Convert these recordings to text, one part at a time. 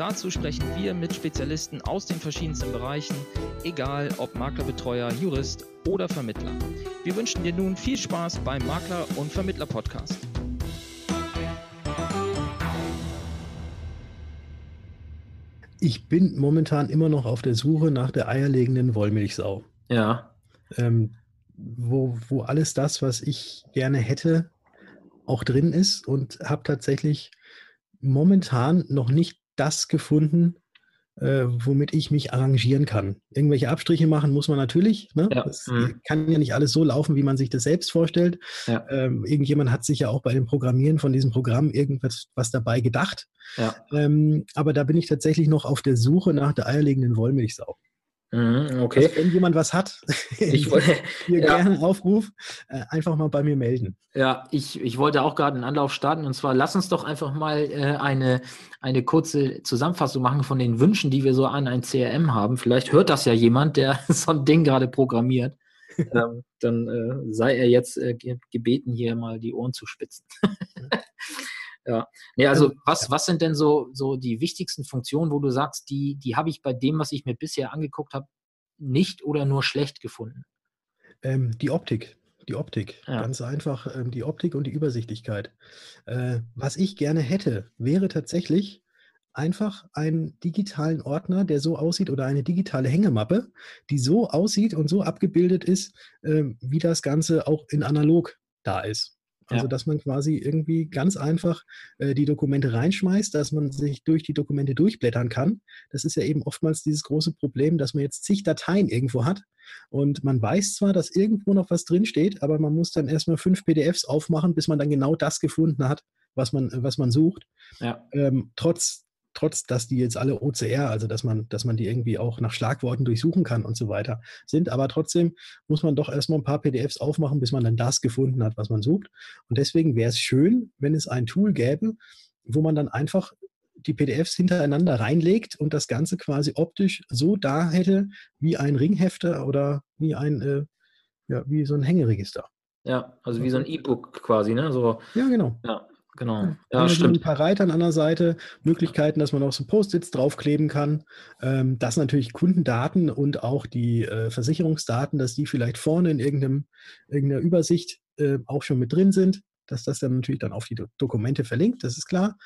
Dazu sprechen wir mit Spezialisten aus den verschiedensten Bereichen, egal ob Maklerbetreuer, Jurist oder Vermittler. Wir wünschen dir nun viel Spaß beim Makler- und Vermittler-Podcast. Ich bin momentan immer noch auf der Suche nach der eierlegenden Wollmilchsau. Ja. Ähm, wo, wo alles das, was ich gerne hätte, auch drin ist und habe tatsächlich momentan noch nicht das gefunden, äh, womit ich mich arrangieren kann. Irgendwelche Abstriche machen muss man natürlich. Ne? Ja. Das Mhm. kann ja nicht alles so laufen, wie man sich das selbst vorstellt. Ja. Ähm, irgendjemand hat sich ja auch bei dem Programmieren von diesem Programm irgendwas was dabei gedacht. Ja. Ähm, aber da bin ich tatsächlich noch auf der Suche nach der eierlegenden Wollmilchsau. Mhm, okay. Also, wenn jemand was hat, Ich, wollte- hier ja. gerne Aufruf, äh, einfach mal bei mir melden. ja, ich, ich wollte auch gerade einen Anlauf starten und zwar lass uns doch einfach mal äh, eine, eine kurze Zusammenfassung machen von den Wünschen, die wir so an ein CRM haben. Vielleicht hört das ja jemand, der so ein Ding gerade programmiert. ähm, dann äh, sei er jetzt äh, ge- gebeten, hier mal die Ohren zu spitzen. Ja. Nee, also Also, was, was sind denn so, so die wichtigsten Funktionen, wo du sagst, die, die habe ich bei dem, was ich mir bisher angeguckt habe, nicht oder nur schlecht gefunden? Ähm, die Optik. Die Optik. Ja. Ganz einfach ähm, die Optik und die Übersichtlichkeit. Äh, was ich gerne hätte, wäre tatsächlich einfach einen digitalen Ordner, der so aussieht, oder eine digitale Hängemappe, die so aussieht und so abgebildet ist, ähm, wie das Ganze auch in analog da ist. Also, Ja. dass man quasi irgendwie ganz einfach äh, die Dokumente reinschmeißt, dass man sich durch die Dokumente durchblättern kann. Das ist ja eben oftmals dieses große Problem, dass man jetzt zig Dateien irgendwo hat und man weiß zwar, dass irgendwo noch was drinsteht, aber man muss dann erstmal fünf PDFs aufmachen, bis man dann genau das gefunden hat, was man, was man sucht. Ja. Ähm, trotz, trotz, dass die jetzt alle OCR, also dass man, dass man die irgendwie auch nach Schlagworten durchsuchen kann und so weiter sind. Aber trotzdem muss man doch erstmal ein paar PDFs aufmachen, bis man dann das gefunden hat, was man sucht. Und deswegen wäre es schön, wenn es ein Tool gäbe, wo man dann einfach die PDFs hintereinander reinlegt und das Ganze quasi optisch so da hätte wie ein Ringhefter oder wie ein, äh, ja, wie so ein Hängeregister. Ja, also wie so ein E-Book quasi, ne? So, Ja, genau. ja, genau. Ja, Ja, Ein stimmt. paar Reitern an der Seite, Möglichkeiten, dass man auch so Post-its draufkleben kann, ähm, dass natürlich Kundendaten und auch die äh, Versicherungsdaten, dass die vielleicht vorne in irgendeinem, irgendeiner Übersicht äh, auch schon mit drin sind, dass das dann natürlich dann auf die Do Dokumente verlinkt, das ist klar.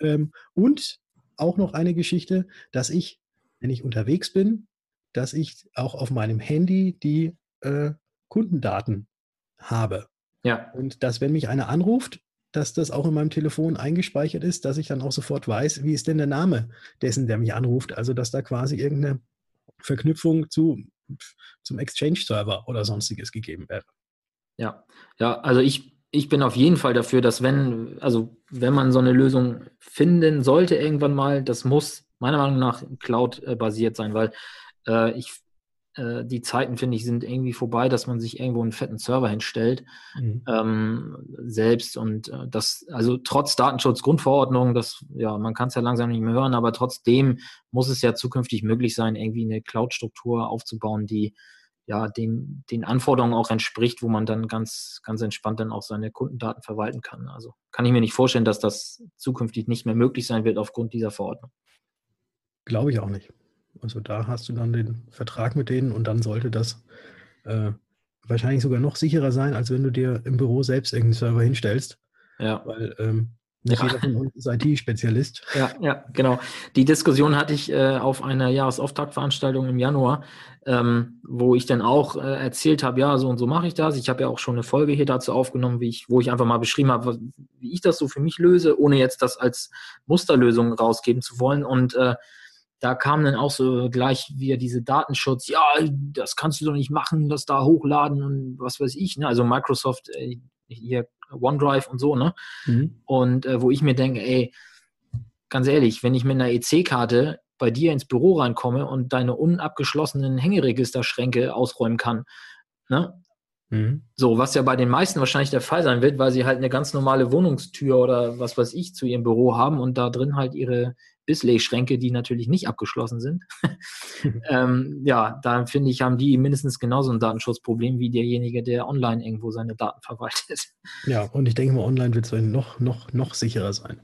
Ähm, und auch noch eine Geschichte, dass ich, wenn ich unterwegs bin, dass ich auch auf meinem Handy die äh, Kundendaten habe. Ja, Und dass, wenn mich einer anruft, dass das auch in meinem Telefon eingespeichert ist, dass ich dann auch sofort weiß, wie ist denn der Name dessen, der mich anruft. Also, dass da quasi irgendeine Verknüpfung zu, zum Exchange-Server oder sonstiges gegeben wäre. ja. Ja, also ich, ich bin auf jeden Fall dafür, dass wenn, also wenn man so eine Lösung finden sollte irgendwann mal, das muss meiner Meinung nach Cloud-basiert sein, weil äh, ich äh, die Zeiten, finde ich, sind irgendwie vorbei, dass man sich irgendwo einen fetten Server hinstellt. ähm, selbst und äh, das, also trotz Datenschutzgrundverordnung, das, ja, man kann es ja langsam nicht mehr hören, aber trotzdem muss es ja zukünftig möglich sein, irgendwie eine Cloud-Struktur aufzubauen, die ja den, den Anforderungen auch entspricht, wo man dann ganz, ganz entspannt dann auch seine Kundendaten verwalten kann. Also kann ich mir nicht vorstellen, dass das zukünftig nicht mehr möglich sein wird aufgrund dieser Verordnung. Glaube ich auch nicht. Also, da hast du dann den Vertrag mit denen und dann sollte das äh, wahrscheinlich sogar noch sicherer sein, als wenn du dir im Büro selbst irgendeinen Server hinstellst, Ja. weil ähm, nicht Ja. jeder von uns ist IT-Spezialist. Ja, ja, genau. Die Diskussion hatte ich äh, auf einer Jahresauftaktveranstaltung im Januar, ähm, wo ich dann auch äh, erzählt habe, ja, so und so mache ich das. Ich habe ja auch schon eine Folge hier dazu aufgenommen, wie ich, wo ich einfach mal beschrieben habe, wie ich das so für mich löse, ohne jetzt das als Musterlösung rausgeben zu wollen. Und äh, da kam dann auch so gleich wieder diese Datenschutz, ja, das kannst du doch nicht machen, das da hochladen und was weiß ich. Ne? Also Microsoft, äh, hier OneDrive und so, ne? Mhm. Und äh, wo ich mir denke, ey, ganz ehrlich, wenn ich mit einer EC-Karte bei dir ins Büro reinkomme und deine unabgeschlossenen Hängeregisterschränke ausräumen kann, ne, Mhm. So, was ja bei den meisten wahrscheinlich der Fall sein wird, weil sie halt eine ganz normale Wohnungstür oder was weiß ich zu ihrem Büro haben und da drin halt ihre Bisley-Schränke, die natürlich nicht abgeschlossen sind. ähm, ja, da finde ich, haben die mindestens genauso ein Datenschutzproblem wie derjenige, der online irgendwo seine Daten verwaltet. Ja, und ich denke mal, online wird es noch, noch, noch sicherer sein.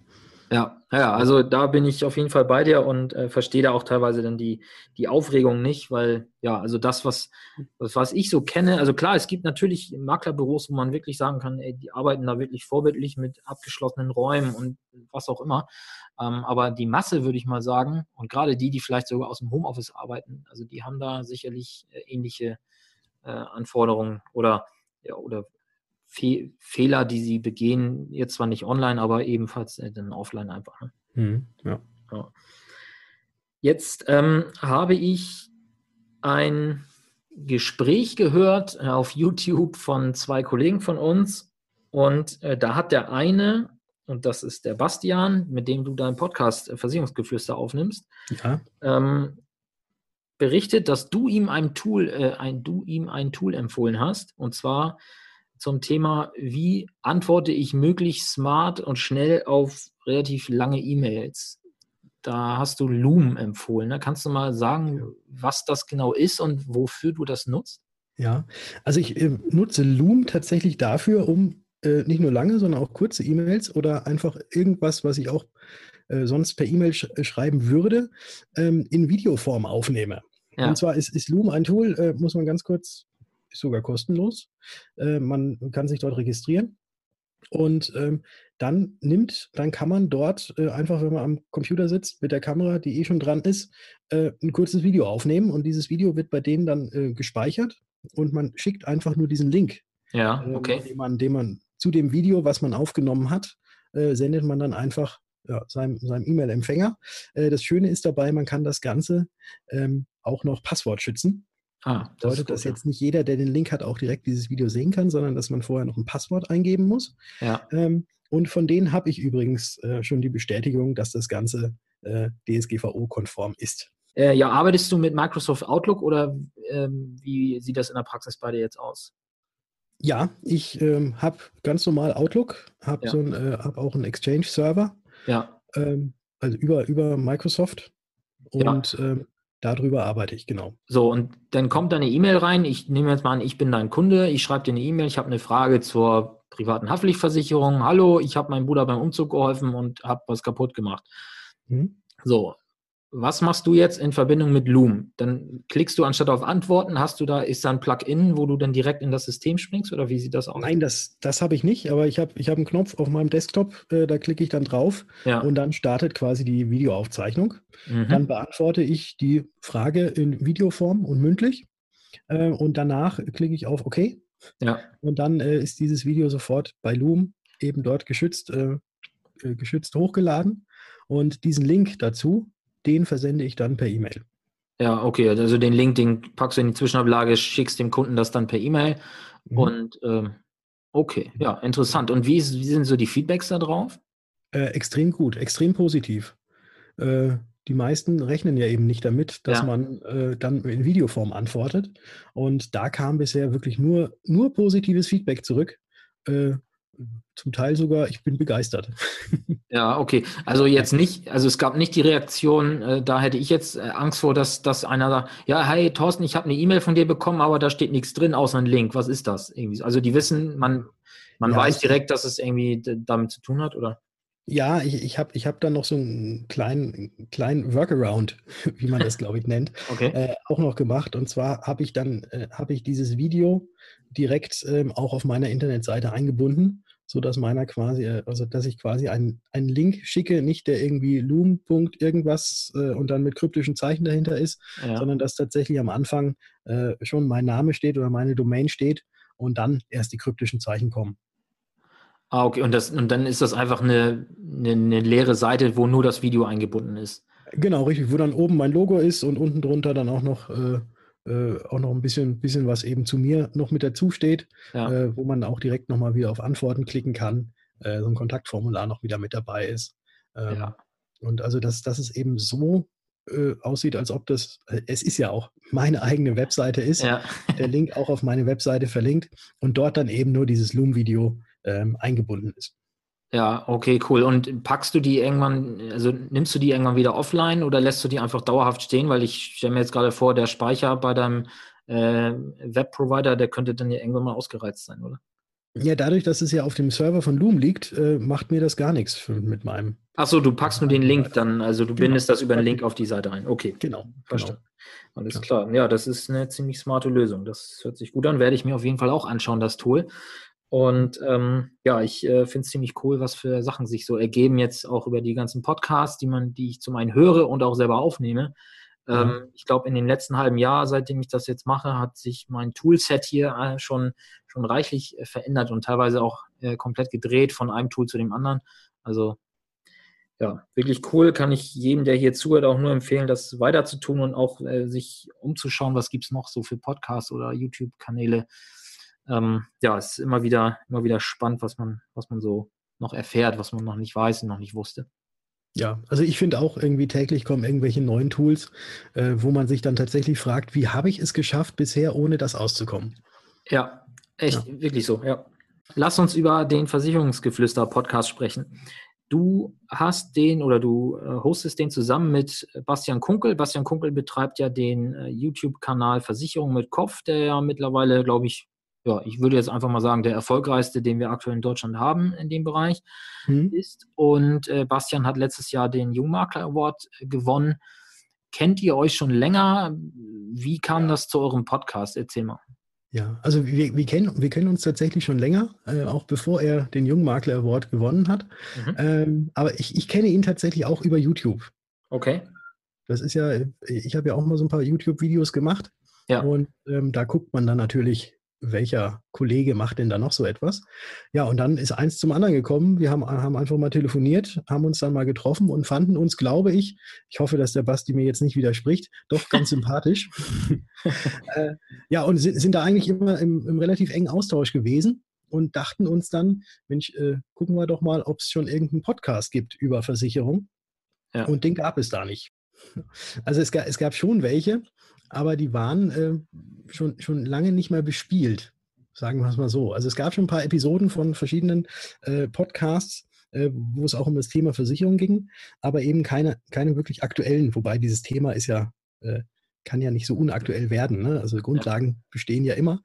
Ja, ja, also da bin ich auf jeden Fall bei dir und äh, verstehe da auch teilweise dann die, die Aufregung nicht, weil ja, also das, was, was, was ich so kenne, also klar, es gibt natürlich Maklerbüros, wo man wirklich sagen kann, ey, die arbeiten da wirklich vorbildlich mit abgeschlossenen Räumen und was auch immer. Ähm, aber die Masse, würde ich mal sagen, und gerade die, die vielleicht sogar aus dem Homeoffice arbeiten, also die haben da sicherlich äh, ähnliche äh, Anforderungen oder ja, oder Fe Fehler, die sie begehen, jetzt zwar nicht online, aber ebenfalls äh, dann offline einfach. Ne? Mhm, ja. ja. Jetzt ähm, habe ich ein Gespräch gehört äh, auf YouTube von zwei Kollegen von uns und äh, da hat der eine, und das ist der Bastian, mit dem du deinen Podcast äh, Versicherungsgeflüster aufnimmst, ja. ähm, berichtet, dass du ihm ein Tool, äh, ein, du ihm ein Tool empfohlen hast, und zwar zum Thema, wie antworte ich möglichst smart und schnell auf relativ lange E-Mails. Da hast du Loom empfohlen. Ne? Kannst du mal sagen, was das genau ist und wofür du das nutzt? Ja, also ich äh, nutze Loom tatsächlich dafür, um äh, nicht nur lange, sondern auch kurze E-Mails oder einfach irgendwas, was ich auch äh, sonst per E-Mail sch äh, schreiben würde, ähm, in Videoform aufnehme. Ja. Und zwar ist, ist Loom ein Tool, äh, muss man ganz kurz ist sogar kostenlos. Äh, man kann sich dort registrieren. Und ähm, dann nimmt, dann kann man dort äh, einfach, wenn man am Computer sitzt, mit der Kamera, die eh schon dran ist, äh, ein kurzes Video aufnehmen. Und dieses Video wird bei denen dann äh, gespeichert und man schickt einfach nur diesen Link. Ja, ähm, okay. den, man, den man zu dem Video, was man aufgenommen hat, äh, sendet man dann einfach ja, seinem, seinem E-Mail-Empfänger. Äh, das Schöne ist dabei, man kann das Ganze ähm, auch noch Passwort schützen. Ah, das bedeutet, dass jetzt nicht jeder, der den Link hat, auch direkt dieses Video sehen kann, sondern dass man vorher noch ein Passwort eingeben muss. Ja. Ähm, und von denen habe ich übrigens äh, schon die Bestätigung, dass das Ganze äh, DSGVO-konform ist. Äh, ja, arbeitest du mit Microsoft Outlook oder ähm, wie sieht das in der Praxis bei dir jetzt aus? Ja, ich ähm, habe ganz normal Outlook, habe ja. so äh, hab auch einen Exchange-Server. Ja. Ähm, also über, über Microsoft. Und ja. Ähm, Darüber arbeite ich, genau. So, und dann kommt da eine E-Mail rein. Ich nehme jetzt mal an, ich bin dein Kunde. Ich schreibe dir eine E-Mail. Ich habe eine Frage zur privaten Haftpflichtversicherung. Hallo, ich habe meinem Bruder beim Umzug geholfen und habe was kaputt gemacht. Mhm. So, was machst du jetzt in Verbindung mit Loom? Dann klickst du anstatt auf Antworten, hast du da, ist da ein Plugin, wo du dann direkt in das System springst oder wie sieht das aus? Nein, das, das habe ich nicht, aber ich habe ich hab einen Knopf auf meinem Desktop, äh, da klicke ich dann drauf ja. und dann startet quasi die Videoaufzeichnung. Mhm. Dann beantworte ich die Frage in Videoform und mündlich äh, und danach klicke ich auf OK. Ja. Und dann äh, ist dieses Video sofort bei Loom eben dort geschützt, äh, äh, geschützt hochgeladen. Und diesen Link dazu, den versende ich dann per E-Mail. Ja, okay, also den Link, den packst du in die Zwischenablage, schickst dem Kunden das dann per E-Mail. Mhm. Und ähm, okay, ja, interessant. Und wie, ist, wie, sind so die Feedbacks da drauf? Äh, extrem gut, extrem positiv. Äh, die meisten rechnen ja eben nicht damit, dass ja. man äh, dann in Videoform antwortet. Und da kam bisher wirklich nur, nur positives Feedback zurück. Äh, zum Teil sogar, ich bin begeistert. Ja, okay. Also jetzt nicht, also es gab nicht die Reaktion, äh, da hätte ich jetzt äh, Angst vor, dass, dass einer sagt, ja, hey Thorsten, ich habe eine E-Mail von dir bekommen, aber da steht nichts drin, außer ein Link. Was ist das? Irgendwie? Also die wissen, man, man ja, weiß direkt, dass es irgendwie damit zu tun hat, oder? Ja, ich, ich habe ich hab dann noch so einen kleinen, kleinen Workaround, wie man das, glaube ich, nennt, okay. äh, auch noch gemacht. Und zwar habe ich dann, äh, habe ich dieses Video direkt ähm, auch auf meiner Internetseite eingebunden so dass meiner quasi, äh, also dass ich quasi einen, einen Link schicke, nicht der irgendwie Loom. irgendwas äh, und dann mit kryptischen Zeichen dahinter ist, ja. sondern dass tatsächlich am Anfang äh, schon mein Name steht oder meine Domain steht und dann erst die kryptischen Zeichen kommen. Ah, okay, und, das, und dann ist das einfach eine, eine, eine leere Seite, wo nur das Video eingebunden ist. Genau, richtig, wo dann oben mein Logo ist und unten drunter dann auch noch äh, äh, auch noch ein bisschen, bisschen was eben zu mir noch mit dazu steht, ja. äh, wo man auch direkt nochmal wieder auf Antworten klicken kann, äh, so ein Kontaktformular noch wieder mit dabei ist. Ähm, ja. Und also das, das ist eben so äh, aussieht, als ob das, äh, es ist ja auch meine eigene Webseite ist, ja. der Link auch auf meine Webseite verlinkt und dort dann eben nur dieses Loom-Video ähm, eingebunden ist. Ja, okay, cool. Und packst du die irgendwann, also nimmst du die irgendwann wieder offline oder lässt du die einfach dauerhaft stehen? Weil ich stelle mir jetzt gerade vor, der Speicher bei deinem äh, Webprovider, der könnte dann ja irgendwann mal ausgereizt sein, oder? Ja, dadurch, dass es ja auf dem Server von Loom liegt, äh, macht mir das gar nichts für, mit meinem. Achso, du packst nur den Link dann, also du genau. bindest das über einen Link auf die Seite ein. Okay. Genau. Verstanden. Genau. Alles klar. Ja, das ist eine ziemlich smarte Lösung. Das hört sich gut an. Werde ich mir auf jeden Fall auch anschauen, das Tool. Und ähm, ja, ich äh, finde es ziemlich cool, was für Sachen sich so ergeben, jetzt auch über die ganzen Podcasts, die man, die ich zum einen höre und auch selber aufnehme. Ähm, mhm. Ich glaube, in dem letzten halben Jahr, seitdem ich das jetzt mache, hat sich mein Toolset hier äh, schon, schon reichlich äh, verändert und teilweise auch äh, komplett gedreht von einem Tool zu dem anderen. Also ja, wirklich cool. Kann ich jedem, der hier zuhört, auch nur empfehlen, das weiter zu tun und auch äh, sich umzuschauen, was gibt es noch so für Podcasts oder YouTube-Kanäle. Ähm, ja, es ist immer wieder, immer wieder spannend, was man, was man so noch erfährt, was man noch nicht weiß und noch nicht wusste. Ja, also ich finde auch irgendwie täglich kommen irgendwelche neuen Tools, äh, wo man sich dann tatsächlich fragt, wie habe ich es geschafft, bisher ohne das auszukommen? Ja, echt, ja. wirklich so, ja. Lass uns über den Versicherungsgeflüster-Podcast sprechen. Du hast den oder du äh, hostest den zusammen mit Bastian Kunkel. Bastian Kunkel betreibt ja den äh, YouTube-Kanal Versicherung mit Kopf, der ja mittlerweile, glaube ich, ja, ich würde jetzt einfach mal sagen, der erfolgreichste, den wir aktuell in Deutschland haben in dem Bereich mhm. ist. Und äh, Bastian hat letztes Jahr den Jungmakler Award äh, gewonnen. Kennt ihr euch schon länger? Wie kam das zu eurem Podcast? Erzähl mal. Ja, also wir, wir, kennen, wir kennen uns tatsächlich schon länger, äh, auch bevor er den Jungmakler Award gewonnen hat. Mhm. Ähm, aber ich, ich kenne ihn tatsächlich auch über YouTube. Okay. Das ist ja, ich habe ja auch mal so ein paar YouTube-Videos gemacht. Ja. Und ähm, da guckt man dann natürlich welcher Kollege macht denn da noch so etwas? Ja, und dann ist eins zum anderen gekommen. Wir haben, haben einfach mal telefoniert, haben uns dann mal getroffen und fanden uns, glaube ich, ich hoffe, dass der Basti mir jetzt nicht widerspricht, doch ganz sympathisch. äh, ja, und sind, sind, da eigentlich immer im, im, relativ engen Austausch gewesen und dachten uns dann, Mensch, äh, gucken wir doch mal, ob es schon irgendeinen Podcast gibt über Versicherung. Ja. Und den gab es da nicht. Also es, es gab schon welche, aber die waren äh, schon, schon lange nicht mehr bespielt, sagen wir es mal so. Also es gab schon ein paar Episoden von verschiedenen äh, Podcasts, äh, wo es auch um das Thema Versicherung ging, aber eben keine, keine wirklich aktuellen, wobei dieses Thema ist ja, äh, kann ja nicht so unaktuell werden. Ne? Also Grundlagen ja. bestehen ja immer.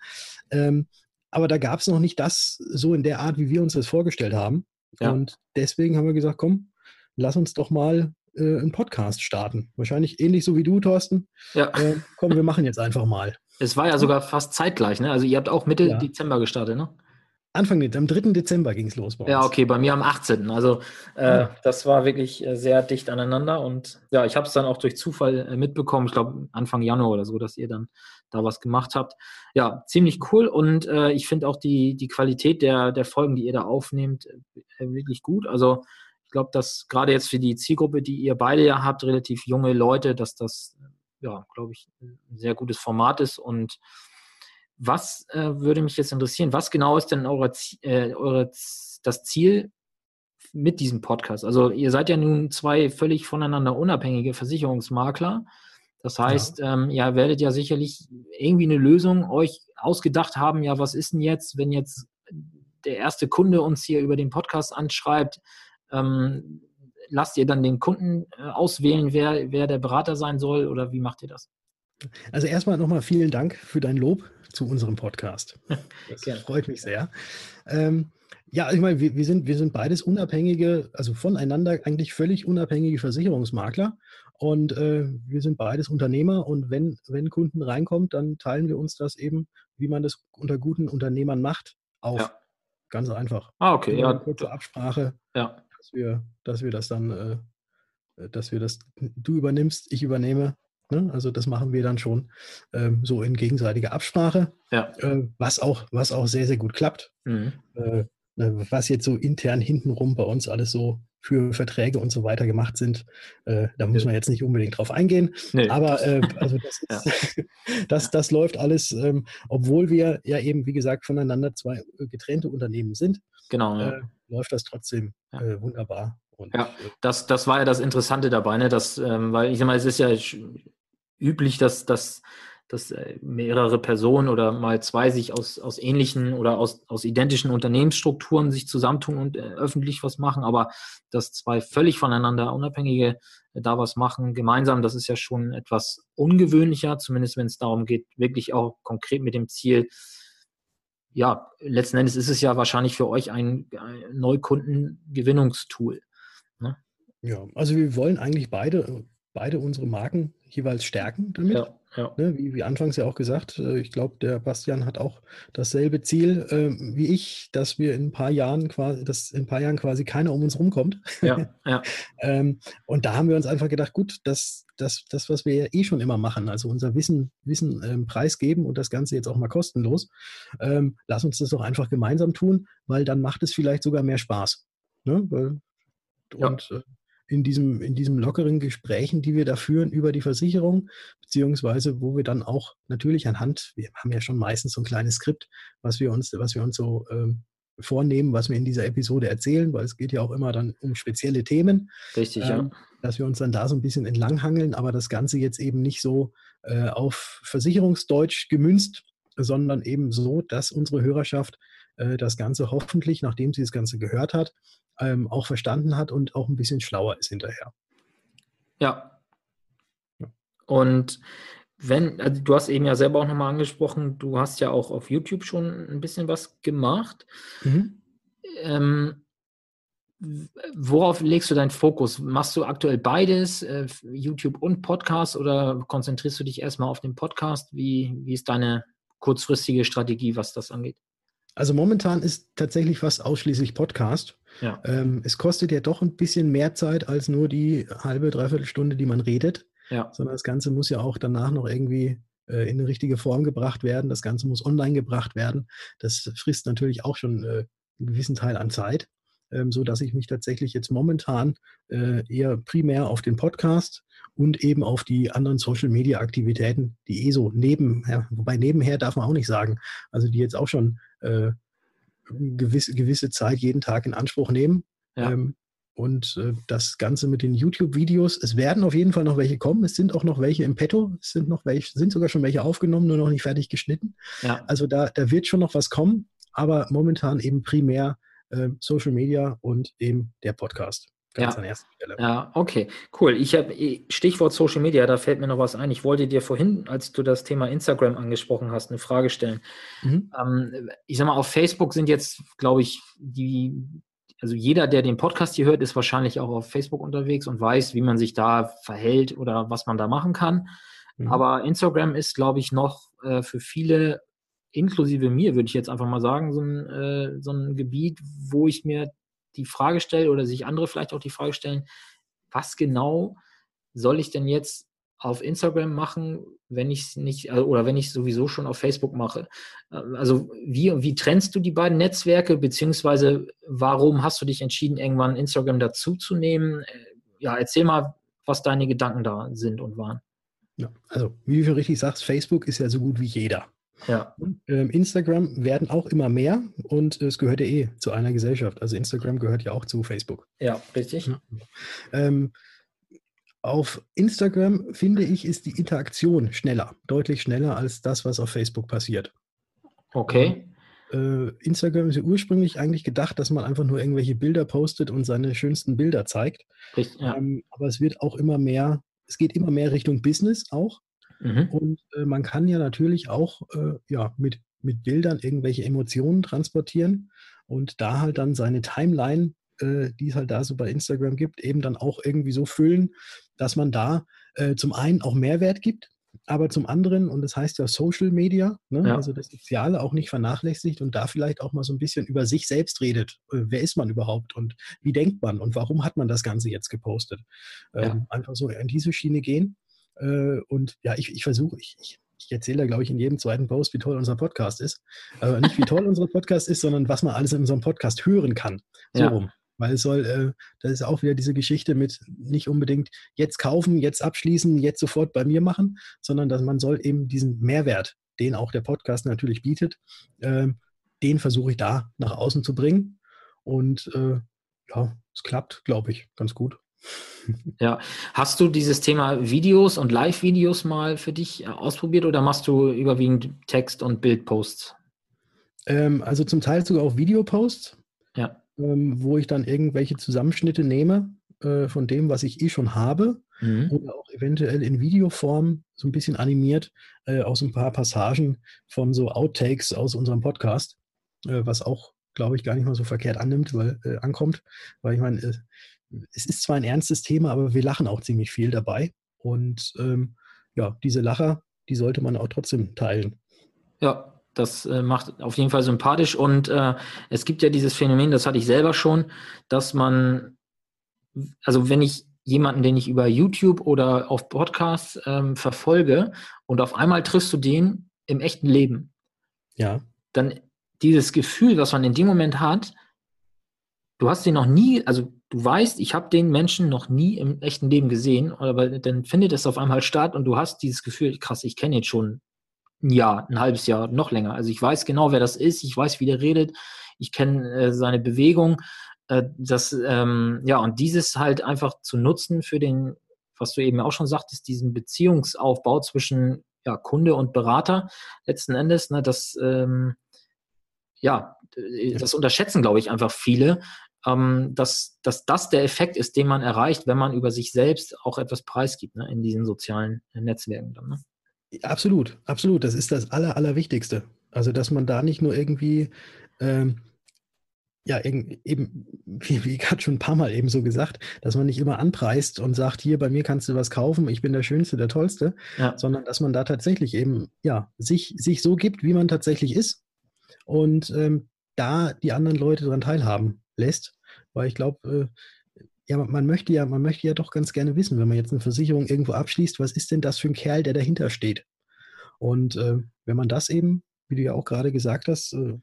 Ähm, aber da gab es noch nicht das so in der Art, wie wir uns das vorgestellt haben. Ja. Und deswegen haben wir gesagt, komm, lass uns doch mal äh, einen Podcast starten. Wahrscheinlich ähnlich so wie du, Thorsten. Ja. Äh, komm, wir machen jetzt einfach mal. Es war ja sogar fast zeitgleich, ne? Also ihr habt auch Mitte ja. Dezember gestartet, ne? Anfang, am 3. Dezember ging es los bei uns. Ja, okay, bei mir am 18. Also äh, das war wirklich äh, sehr dicht aneinander und ja, ich habe es dann auch durch Zufall äh, mitbekommen, ich glaube Anfang Januar oder so, dass ihr dann da was gemacht habt. Ja, ziemlich cool und äh, ich finde auch die, die Qualität der, der Folgen, die ihr da aufnehmt, wirklich gut. Also ich glaube, dass gerade jetzt für die Zielgruppe, die ihr beide ja habt, relativ junge Leute, dass das, ja, glaube ich, ein sehr gutes Format ist. Und was äh, würde mich jetzt interessieren? Was genau ist denn eure, äh, eure, das Ziel mit diesem Podcast? Also ihr seid ja nun zwei völlig voneinander unabhängige Versicherungsmakler. Das heißt, ja. ähm, ihr werdet ja sicherlich irgendwie eine Lösung euch ausgedacht haben. Ja, was ist denn jetzt, wenn jetzt der erste Kunde uns hier über den Podcast anschreibt? Ähm, lasst ihr dann den Kunden äh, auswählen, wer, wer der Berater sein soll oder wie macht ihr das? Also erstmal nochmal vielen Dank für dein Lob zu unserem Podcast. Das freut mich sehr. Ähm, ja, ich meine, wir, wir, sind, wir sind beides unabhängige, also voneinander eigentlich völlig unabhängige Versicherungsmakler. Und äh, wir sind beides Unternehmer. Und wenn, wenn Kunden reinkommt, dann teilen wir uns das eben, wie man das unter guten Unternehmern macht, auf. Ja. Ganz einfach. Ah, okay. Ja. Kurze Absprache. Ja dass wir, dass wir das dann, äh, dass wir das, du übernimmst, ich übernehme. Ne? Also das machen wir dann schon ähm, so in gegenseitiger Absprache, ja. äh, was, auch, was auch sehr, sehr gut klappt. Mhm. Äh, ne, was jetzt so intern hintenrum bei uns alles so für Verträge und so weiter gemacht sind. Äh, da muss man jetzt nicht unbedingt drauf eingehen. Nee. Aber äh, also das, ist, ja. das, das läuft alles, ähm, obwohl wir ja eben, wie gesagt, voneinander zwei getrennte Unternehmen sind. Genau. Ja. Äh, läuft das trotzdem. Äh, wunderbar. Und, ja, äh, das, das war ja das Interessante dabei, ne? dass, ähm, weil ich sag mal, es ist ja üblich, dass, dass, dass äh, mehrere Personen oder mal zwei sich aus, aus ähnlichen oder aus, aus identischen Unternehmensstrukturen sich zusammentun und äh, öffentlich was machen, aber dass zwei völlig voneinander unabhängige äh, da was machen, gemeinsam, das ist ja schon etwas ungewöhnlicher, zumindest wenn es darum geht, wirklich auch konkret mit dem Ziel, ja, letzten Endes ist es ja wahrscheinlich für euch ein, ein Neukundengewinnungstool. Ne? Ja, also wir wollen eigentlich beide, beide unsere Marken jeweils stärken damit. Ja. Ja. Ne, wie, wie, anfangs ja auch gesagt, äh, ich glaube, der Bastian hat auch dasselbe Ziel äh, wie ich, dass wir in ein paar Jahren quasi, dass in ein paar Jahren quasi keiner um uns rumkommt. Ja, ja. ähm, und da haben wir uns einfach gedacht, gut, das, das, das, was wir ja eh schon immer machen, also unser Wissen, Wissen ähm, preisgeben und das Ganze jetzt auch mal kostenlos, ähm, lass uns das doch einfach gemeinsam tun, weil dann macht es vielleicht sogar mehr Spaß. Ne? Weil, und ja. äh, in diesem, in diesem lockeren Gesprächen, die wir da führen über die Versicherung, beziehungsweise wo wir dann auch natürlich anhand, wir haben ja schon meistens so ein kleines Skript, was wir uns, was wir uns so ähm, vornehmen, was wir in dieser Episode erzählen, weil es geht ja auch immer dann um spezielle Themen. Richtig, ähm, ja. Dass wir uns dann da so ein bisschen entlanghangeln, aber das Ganze jetzt eben nicht so äh, auf Versicherungsdeutsch gemünzt, sondern eben so, dass unsere Hörerschaft äh, das Ganze hoffentlich, nachdem sie das Ganze gehört hat, ähm, auch verstanden hat und auch ein bisschen schlauer ist hinterher. Ja. Und wenn, also du hast eben ja selber auch nochmal angesprochen, du hast ja auch auf YouTube schon ein bisschen was gemacht. Mhm. Ähm, worauf legst du deinen Fokus? Machst du aktuell beides, äh, YouTube und Podcast, oder konzentrierst du dich erstmal auf den Podcast? Wie, wie ist deine kurzfristige Strategie, was das angeht? Also momentan ist tatsächlich fast ausschließlich Podcast. Ja. Ähm, es kostet ja doch ein bisschen mehr Zeit als nur die halbe, dreiviertel Stunde, die man redet. Ja. Sondern das Ganze muss ja auch danach noch irgendwie äh, in eine richtige Form gebracht werden. Das Ganze muss online gebracht werden. Das frisst natürlich auch schon äh, einen gewissen Teil an Zeit, ähm, so dass ich mich tatsächlich jetzt momentan äh, eher primär auf den Podcast und eben auf die anderen Social Media Aktivitäten, die eh so neben, ja, wobei nebenher darf man auch nicht sagen, also die jetzt auch schon äh, gewisse, gewisse Zeit jeden Tag in Anspruch nehmen. Ja. Ähm, und äh, das Ganze mit den YouTube-Videos, es werden auf jeden Fall noch welche kommen. Es sind auch noch welche im Petto. Es sind noch welche, sind sogar schon welche aufgenommen, nur noch nicht fertig geschnitten. Ja. Also da, da wird schon noch was kommen, aber momentan eben primär äh, Social Media und eben der Podcast. Ganz ja. an erster Stelle. Ja, okay, cool. Ich habe Stichwort Social Media, da fällt mir noch was ein. Ich wollte dir vorhin, als du das Thema Instagram angesprochen hast, eine Frage stellen. Mhm. Ähm, ich sag mal, auf Facebook sind jetzt, glaube ich, die, also jeder, der den Podcast hier hört, ist wahrscheinlich auch auf Facebook unterwegs und weiß, wie man sich da verhält oder was man da machen kann. Mhm. Aber Instagram ist, glaube ich, noch äh, für viele inklusive mir, würde ich jetzt einfach mal sagen, so ein, äh, so ein Gebiet, wo ich mir die Frage stelle oder sich andere vielleicht auch die Frage stellen, was genau soll ich denn jetzt auf Instagram machen, wenn ich es nicht, also, oder wenn ich sowieso schon auf Facebook mache. Ähm, also wie, wie trennst du die beiden Netzwerke, beziehungsweise warum hast du dich entschieden, irgendwann Instagram dazuzunehmen? Äh, ja, erzähl mal, was deine Gedanken da sind und waren. Ja, also wie du richtig sagst, Facebook ist ja so gut wie jeder. Ja. Ähm, Instagram werden auch immer mehr und es gehört ja eh zu einer Gesellschaft. Also Instagram gehört ja auch zu Facebook. Ja, richtig. Ja. Ähm, auf Instagram, finde ich, ist die Interaktion schneller, deutlich schneller als das, was auf Facebook passiert. Okay. Äh, Instagram ist ja ursprünglich eigentlich gedacht, dass man einfach nur irgendwelche Bilder postet und seine schönsten Bilder zeigt. Richtig, ja. ähm, aber es wird auch immer mehr, es geht immer mehr Richtung Business auch. Mhm. Und äh, man kann ja natürlich auch äh, ja, mit, mit Bildern irgendwelche Emotionen transportieren und da halt dann seine Timeline, äh, die es halt da so bei Instagram gibt, eben dann auch irgendwie so füllen, dass man da äh, zum einen auch Mehrwert gibt, aber zum anderen, und das heißt ja Social Media, ne, ja. also das Soziale auch nicht vernachlässigt und da vielleicht auch mal so ein bisschen über sich selbst redet. Äh, wer ist man überhaupt und wie denkt man und warum hat man das Ganze jetzt gepostet? Ähm, ja. Einfach so in diese Schiene gehen. Äh, und ja, ich, ich versuche, ich, ich, ich erzähle da, glaube ich, in jedem zweiten Post, wie toll unser Podcast ist. Aber nicht wie toll unser Podcast ist, sondern was man alles in unserem Podcast hören kann. So ja. rum. Weil es soll, äh, das ist auch wieder diese Geschichte mit nicht unbedingt jetzt kaufen, jetzt abschließen, jetzt sofort bei mir machen, sondern dass man soll eben diesen Mehrwert, den auch der Podcast natürlich bietet, äh, den versuche ich da nach außen zu bringen. Und äh, ja, es klappt, glaube ich, ganz gut. Ja, hast du dieses Thema Videos und Live-Videos mal für dich äh, ausprobiert oder machst du überwiegend Text- und Bildposts? Ähm, also zum Teil sogar auch Videoposts, ja. ähm, wo ich dann irgendwelche Zusammenschnitte nehme äh, von dem, was ich eh schon habe mhm. oder auch eventuell in Videoform so ein bisschen animiert äh, aus ein paar Passagen von so Outtakes aus unserem Podcast, äh, was auch, glaube ich, gar nicht mal so verkehrt annimmt, weil äh, ankommt, weil ich meine, äh, es ist zwar ein ernstes Thema, aber wir lachen auch ziemlich viel dabei und ähm, ja, diese Lacher, die sollte man auch trotzdem teilen. Ja, das äh, macht auf jeden Fall sympathisch und äh, es gibt ja dieses Phänomen, das hatte ich selber schon, dass man, also wenn ich jemanden, den ich über YouTube oder auf Podcasts ähm, verfolge und auf einmal triffst du den im echten Leben. Ja. Dann dieses Gefühl, was man in dem Moment hat, du hast den noch nie, also du weißt, ich habe den Menschen noch nie im echten Leben gesehen, aber dann findet es auf einmal statt und du hast dieses Gefühl, krass, ich kenne ihn schon ein Jahr, ein halbes Jahr, noch länger. Also ich weiß genau, wer das ist, ich weiß, wie der redet, ich kenne äh, seine Bewegung. Äh, das, ähm, ja, und dieses halt einfach zu nutzen für den, was du eben auch schon sagtest, diesen Beziehungsaufbau zwischen ja, Kunde und Berater letzten Endes, ne, das, ähm, ja, das unterschätzen, glaube ich, einfach viele, ähm, dass, dass das der Effekt ist, den man erreicht, wenn man über sich selbst auch etwas preisgibt ne, in diesen sozialen Netzwerken. Dann, ne? Absolut, absolut. Das ist das Aller, Allerwichtigste. Also, dass man da nicht nur irgendwie, ähm, ja, eben, wie, wie gerade schon ein paar Mal eben so gesagt, dass man nicht immer anpreist und sagt, hier, bei mir kannst du was kaufen, ich bin der Schönste, der Tollste, ja. sondern dass man da tatsächlich eben, ja, sich, sich so gibt, wie man tatsächlich ist und ähm, da die anderen Leute daran teilhaben lässt. Weil ich glaube, äh, ja, man möchte ja, man möchte ja doch ganz gerne wissen, wenn man jetzt eine Versicherung irgendwo abschließt, was ist denn das für ein Kerl, der dahinter steht? Und äh, wenn man das eben, wie du ja auch gerade gesagt hast, äh,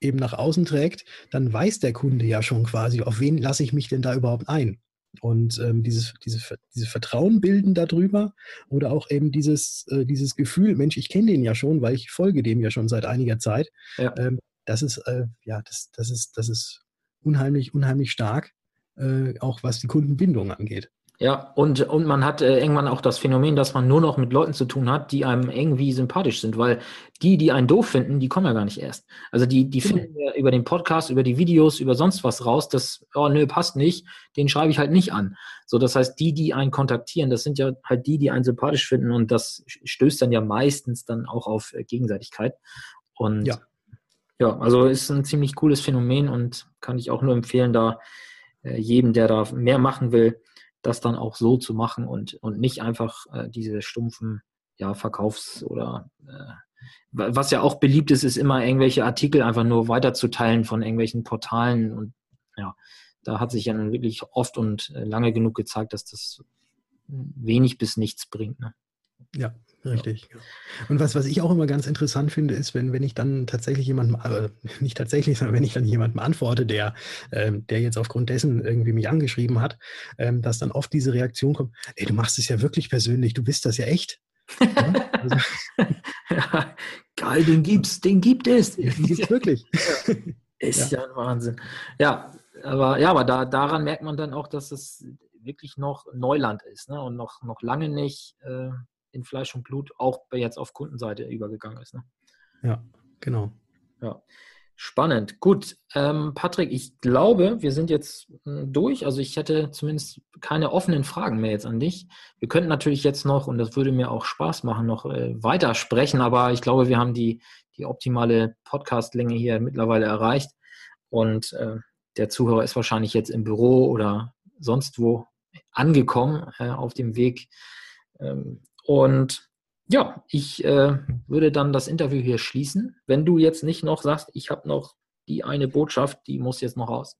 eben nach außen trägt, dann weiß der Kunde ja schon quasi, auf wen lasse ich mich denn da überhaupt ein? Und ähm, dieses, dieses, dieses Vertrauen bilden darüber oder auch eben dieses, äh, dieses Gefühl, Mensch, ich kenne den ja schon, weil ich folge dem ja schon seit einiger Zeit. Ja. Ähm, das ist, äh, ja, das, das ist, das ist unheimlich, unheimlich stark, äh, auch was die Kundenbindung angeht. Ja, und, und man hat äh, irgendwann auch das Phänomen, dass man nur noch mit Leuten zu tun hat, die einem irgendwie sympathisch sind, weil die, die einen doof finden, die kommen ja gar nicht erst. Also die, die genau. finden ja über den Podcast, über die Videos, über sonst was raus, das, oh nö, passt nicht, den schreibe ich halt nicht an. So, das heißt, die, die einen kontaktieren, das sind ja halt die, die einen sympathisch finden und das stößt dann ja meistens dann auch auf äh, Gegenseitigkeit. Und ja. Ja, also ist ein ziemlich cooles Phänomen und kann ich auch nur empfehlen, da äh, jedem, der da mehr machen will, das dann auch so zu machen und, und nicht einfach äh, diese stumpfen ja, Verkaufs- oder äh, was ja auch beliebt ist, ist immer irgendwelche Artikel einfach nur weiterzuteilen von irgendwelchen Portalen und ja, da hat sich ja dann wirklich oft und äh, lange genug gezeigt, dass das wenig bis nichts bringt. Ne? Ja, Richtig. Ja. Und was, was ich auch immer ganz interessant finde, ist, wenn, wenn ich dann tatsächlich jemandem, äh, nicht tatsächlich, sondern wenn ich dann jemandem antworte, der, ähm, der jetzt aufgrund dessen irgendwie mich angeschrieben hat, ähm, dass dann oft diese Reaktion kommt, ey, du machst es ja wirklich persönlich, du bist das ja echt. Ja, also, ja, geil, den gibt's, den gibt es. Den gibt's wirklich. ist ja. ein Wahnsinn. Ja, aber ja, aber da, daran merkt man dann auch, dass es wirklich noch Neuland ist ne? und noch, noch lange nicht äh, in Fleisch und Blut auch jetzt auf Kundenseite übergegangen ist. Ne? Ja, genau. Ja. Spannend. Gut, ähm, Patrick, ich glaube, wir sind jetzt äh, durch. Also ich hätte zumindest keine offenen Fragen mehr jetzt an dich. Wir könnten natürlich jetzt noch, und das würde mir auch Spaß machen, noch äh, weiter sprechen, aber ich glaube, wir haben die, die optimale Podcast-Länge hier mittlerweile erreicht. Und äh, der Zuhörer ist wahrscheinlich jetzt im Büro oder sonst wo angekommen äh, auf dem Weg ähm, und ja, ich äh, würde dann das Interview hier schließen. Wenn du jetzt nicht noch sagst, ich habe noch die eine Botschaft, die muss jetzt noch raus.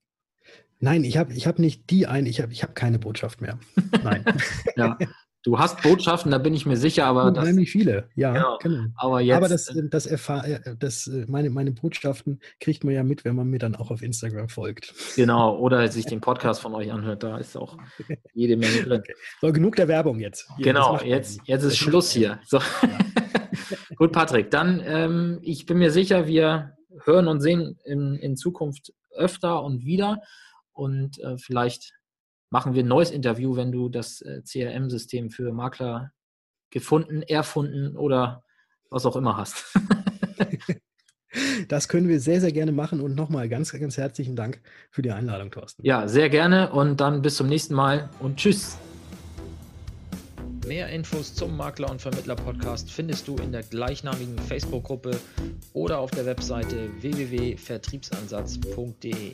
Nein, ich habe ich hab nicht die eine, ich habe ich hab keine Botschaft mehr. Nein. ja, Du hast Botschaften, da bin ich mir sicher, aber unheimlich viele, ja. Genau. genau. Aber, jetzt, aber das, äh, das, erfahr, äh, das äh, meine, meine Botschaften kriegt man ja mit, wenn man mir dann auch auf Instagram folgt. Genau, oder sich den Podcast von euch anhört, da ist auch jede Menge drin. Okay. So, genug der Werbung jetzt. Hier, genau, jetzt, jetzt ist Schluss hier. So. Ja. Gut, Patrick, dann ähm, ich bin mir sicher, wir hören und sehen in, in Zukunft öfter und wieder. und äh, vielleicht machen wir ein neues Interview, wenn du das äh, CRM-System für Makler gefunden, erfunden oder was auch immer hast. Das können wir sehr, sehr gerne machen und nochmal ganz, ganz herzlichen Dank für die Einladung, Thorsten. Ja, sehr gerne und dann bis zum nächsten Mal und tschüss. Mehr Infos zum Makler und Vermittler Podcast findest du in der gleichnamigen Facebook-Gruppe oder auf der Webseite www.vertriebsansatz.de.